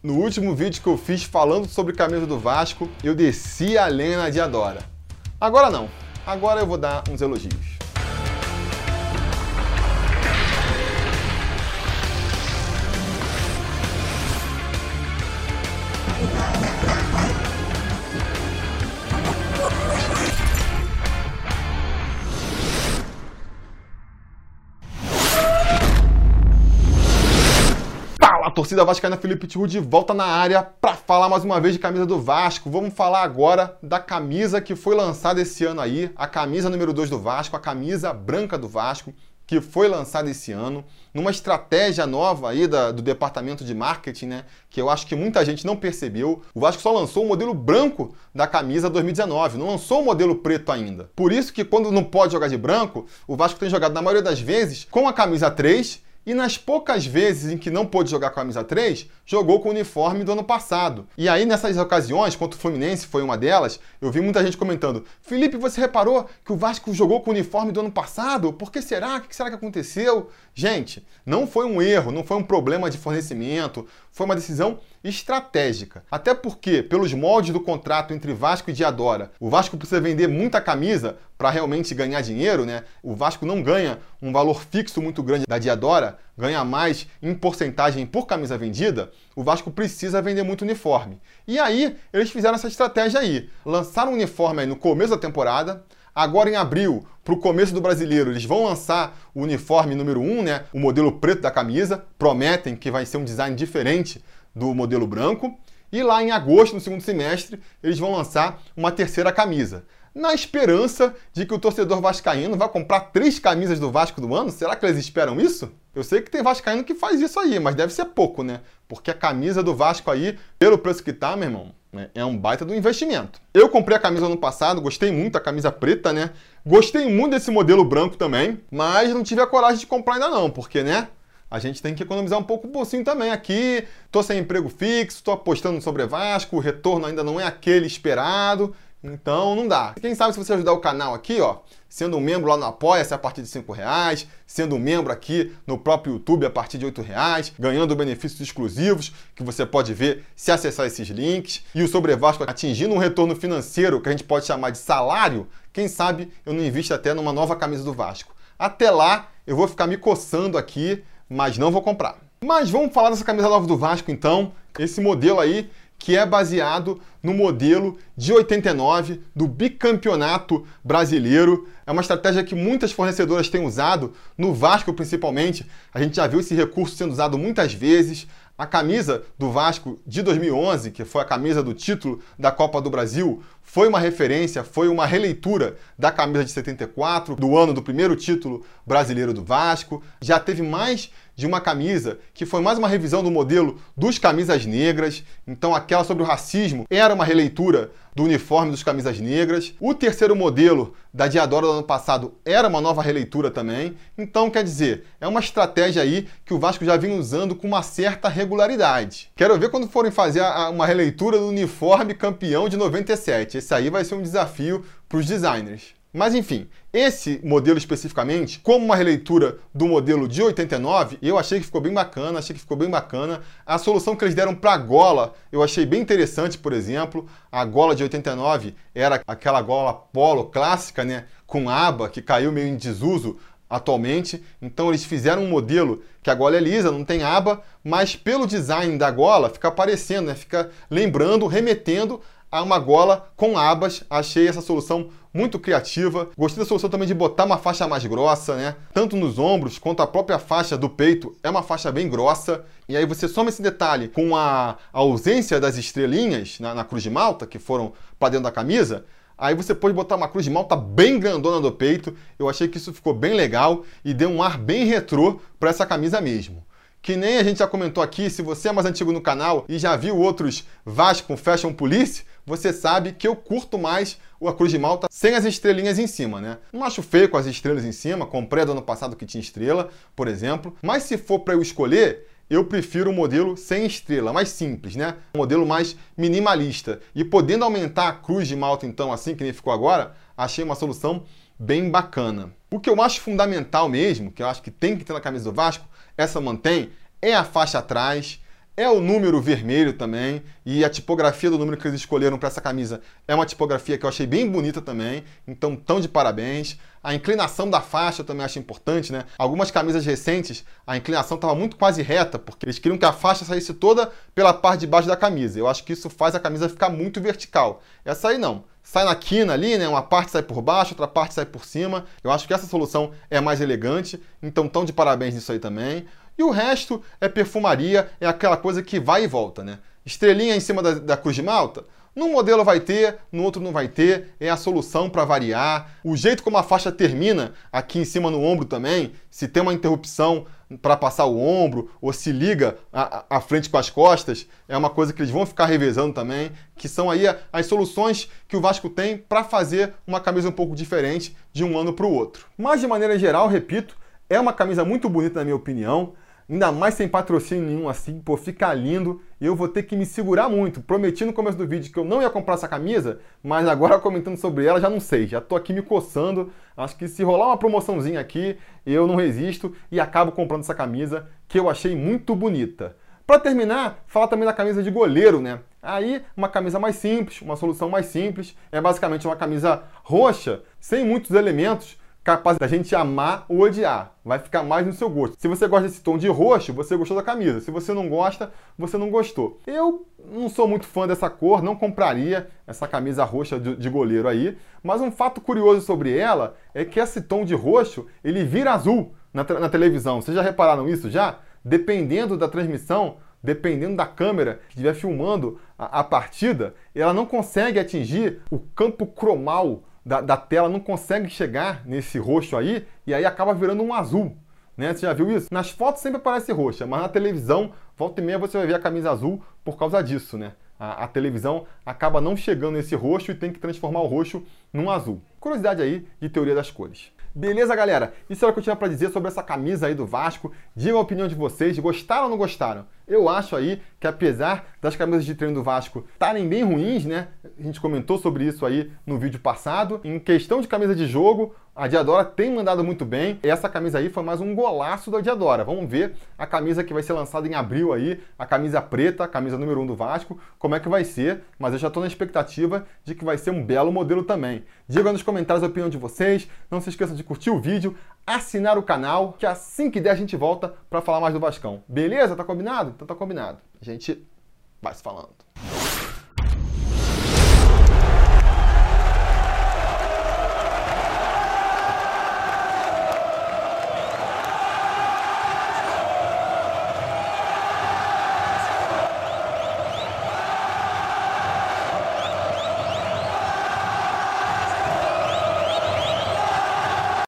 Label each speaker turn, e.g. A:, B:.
A: No último vídeo que eu fiz falando sobre camisa do Vasco, eu desci a lenha na Diadora. Agora não. Agora eu vou dar uns elogios. Torcida vascaína Felipe Tiru de volta na área para falar mais uma vez de camisa do Vasco. Vamos falar agora da camisa que foi lançada esse ano aí, a camisa número 2 do Vasco, a camisa branca do Vasco, que foi lançada esse ano, numa estratégia nova aí da, do departamento de marketing, né? Que eu acho que muita gente não percebeu. O Vasco só lançou o modelo branco da camisa 2019, não lançou o modelo preto ainda. Por isso que quando não pode jogar de branco, o Vasco tem jogado na maioria das vezes com a camisa 3 e nas poucas vezes em que não pôde jogar com a camisa 3, jogou com o uniforme do ano passado. E aí, nessas ocasiões, contra o Fluminense foi uma delas, eu vi muita gente comentando: Felipe, você reparou que o Vasco jogou com o uniforme do ano passado? Por que será? O que será que aconteceu? Gente, não foi um erro, não foi um problema de fornecimento, foi uma decisão estratégica. Até porque, pelos moldes do contrato entre Vasco e Diadora, o Vasco precisa vender muita camisa para realmente ganhar dinheiro, né? O Vasco não ganha um valor fixo muito grande da Diadora, ganha mais em porcentagem por camisa vendida. O Vasco precisa vender muito uniforme. E aí, eles fizeram essa estratégia aí. Lançaram o uniforme aí no começo da temporada, Agora em abril, para o começo do brasileiro, eles vão lançar o uniforme número 1, né? O modelo preto da camisa. Prometem que vai ser um design diferente do modelo branco. E lá em agosto, no segundo semestre, eles vão lançar uma terceira camisa. Na esperança de que o torcedor vascaíno vá comprar três camisas do Vasco do ano. Será que eles esperam isso? Eu sei que tem vascaíno que faz isso aí, mas deve ser pouco, né? Porque a camisa do Vasco aí, pelo preço que tá, meu irmão, né? É um baita do investimento. Eu comprei a camisa ano passado, gostei muito da camisa preta, né? Gostei muito desse modelo branco também, mas não tive a coragem de comprar ainda não, porque, né? A gente tem que economizar um pouco o bolsinho também aqui. Tô sem emprego fixo, tô apostando sobre Vasco, o retorno ainda não é aquele esperado. Então não dá. Quem sabe se você ajudar o canal aqui, ó, sendo um membro lá no Apoia-se a partir de 5 reais, sendo um membro aqui no próprio YouTube a partir de 8 reais, ganhando benefícios exclusivos que você pode ver se acessar esses links, e o Sobre Vasco atingindo um retorno financeiro que a gente pode chamar de salário, quem sabe eu não invisto até numa nova camisa do Vasco. Até lá eu vou ficar me coçando aqui, mas não vou comprar. Mas vamos falar dessa camisa nova do Vasco então, esse modelo aí que é baseado no modelo de 89 do bicampeonato brasileiro. É uma estratégia que muitas fornecedoras têm usado, no Vasco principalmente. A gente já viu esse recurso sendo usado muitas vezes. A camisa do Vasco de 2011, que foi a camisa do título da Copa do Brasil, foi uma referência, foi uma releitura da camisa de 74, do ano do primeiro título brasileiro do Vasco. Já teve mais de uma camisa que foi mais uma revisão do modelo dos camisas negras. Então, aquela sobre o racismo era uma releitura do uniforme dos camisas negras. O terceiro modelo da Diadora do ano passado era uma nova releitura também. Então, quer dizer, é uma estratégia aí que o Vasco já vinha usando com uma certa regularidade. Quero ver quando forem fazer uma releitura do uniforme campeão de 97. Esse aí vai ser um desafio para os designers. Mas enfim, esse modelo especificamente, como uma releitura do modelo de 89, eu achei que ficou bem bacana, achei que ficou bem bacana. A solução que eles deram para a gola, eu achei bem interessante, por exemplo. A gola de 89 era aquela gola polo clássica, né, com aba que caiu meio em desuso atualmente. Então eles fizeram um modelo que a gola é lisa, não tem aba, mas pelo design da gola fica aparecendo, né? fica lembrando, remetendo a uma gola com abas. Achei essa solução muito criativa. Gostei da solução também de botar uma faixa mais grossa, né? Tanto nos ombros quanto a própria faixa do peito é uma faixa bem grossa. E aí você soma esse detalhe com a, ausência das estrelinhas na, na cruz de malta, que foram para dentro da camisa. Aí você pode botar uma cruz de malta bem grandona do peito. Eu achei que isso ficou bem legal e deu um ar bem retrô para essa camisa mesmo. Que nem a gente já comentou aqui, se você é mais antigo no canal e já viu outros Vasco Fashion Police, você sabe que eu curto mais a Cruz de Malta sem as estrelinhas em cima, né? Não acho feio com as estrelas em cima, comprei do ano passado que tinha estrela, por exemplo. Mas se for para eu escolher, eu prefiro o um modelo sem estrela, mais simples, né? Um modelo mais minimalista. E podendo aumentar a cruz de malta, então, assim que nem ficou agora, achei uma solução bem bacana. O que eu acho fundamental mesmo, que eu acho que tem que ter na camisa do Vasco, essa mantém, é a faixa atrás, é o número vermelho também, e a tipografia do número que eles escolheram para essa camisa é uma tipografia que eu achei bem bonita também, então tão de parabéns. A inclinação da faixa eu também acho importante, né? Algumas camisas recentes, a inclinação estava muito quase reta, porque eles queriam que a faixa saísse toda pela parte de baixo da camisa. Eu acho que isso faz a camisa ficar muito vertical. Essa aí não. Sai na quina ali, né? Uma parte sai por baixo, outra parte sai por cima. Eu acho que essa solução é mais elegante, então tão de parabéns nisso aí também. E o resto é perfumaria, é aquela coisa que vai e volta, né? Estrelinha em cima da, da cruz de malta? Num modelo vai ter, no outro não vai ter, é a solução para variar. O jeito como a faixa termina aqui em cima no ombro também, se tem uma interrupção para passar o ombro ou se liga a, frente com as costas, é uma coisa que eles vão ficar revezando também, que são aí as soluções que o Vasco tem para fazer uma camisa um pouco diferente de um ano para o outro. Mas de maneira geral, repito, é uma camisa muito bonita na minha opinião. Ainda mais sem patrocínio nenhum assim, pô, fica lindo. E eu vou ter que me segurar muito. Prometi no começo do vídeo que eu não ia comprar essa camisa, mas agora comentando sobre ela já não sei. Já tô aqui me coçando. Acho que se rolar uma promoçãozinha aqui, eu não resisto e acabo comprando essa camisa que eu achei muito bonita. Para terminar, fala também da camisa de goleiro, né? Aí, uma camisa mais simples, uma solução mais simples. É basicamente uma camisa roxa, sem muitos elementos, capaz da gente amar ou odiar. Vai ficar mais no seu gosto. Se você gosta desse tom de roxo, você gostou da camisa. Se você não gosta, você não gostou. Eu não sou muito fã dessa cor, não compraria essa camisa roxa de goleiro aí. Mas um fato curioso sobre ela é que esse tom de roxo, ele vira azul na, na televisão. Vocês já repararam isso já? Dependendo da transmissão, dependendo da câmera que estiver filmando a, a partida, ela não consegue atingir o campo cromal da, da tela não consegue chegar nesse roxo aí e aí acaba virando um azul. Né? Você já viu isso? Nas fotos sempre aparece roxa, mas na televisão, volta e meia você vai ver a camisa azul por causa disso, né? A, a, televisão acaba não chegando nesse roxo e tem que transformar o roxo num azul. Curiosidade aí de teoria das cores. Beleza, galera? Isso era o que eu tinha para dizer sobre essa camisa aí do Vasco. Digam a opinião de vocês, gostaram ou não gostaram? Eu acho aí que apesar das camisas de treino do Vasco estarem bem ruins, né? A gente comentou sobre isso aí no vídeo passado. Em questão de camisa de jogo, a Diadora tem mandado muito bem. Essa camisa aí foi mais um golaço da Diadora. Vamos ver a camisa que vai ser lançada em abril aí, a camisa preta, a camisa número 1 um do Vasco, como é que vai ser. Mas eu já estou na expectativa de que vai ser um belo modelo também. Diga nos comentários a opinião de vocês. Não se esqueça de curtir o vídeo, assinar o canal, que assim que der a gente volta para falar mais do Vascão. Beleza? Tá combinado? Então tá combinado. A gente vai se falando.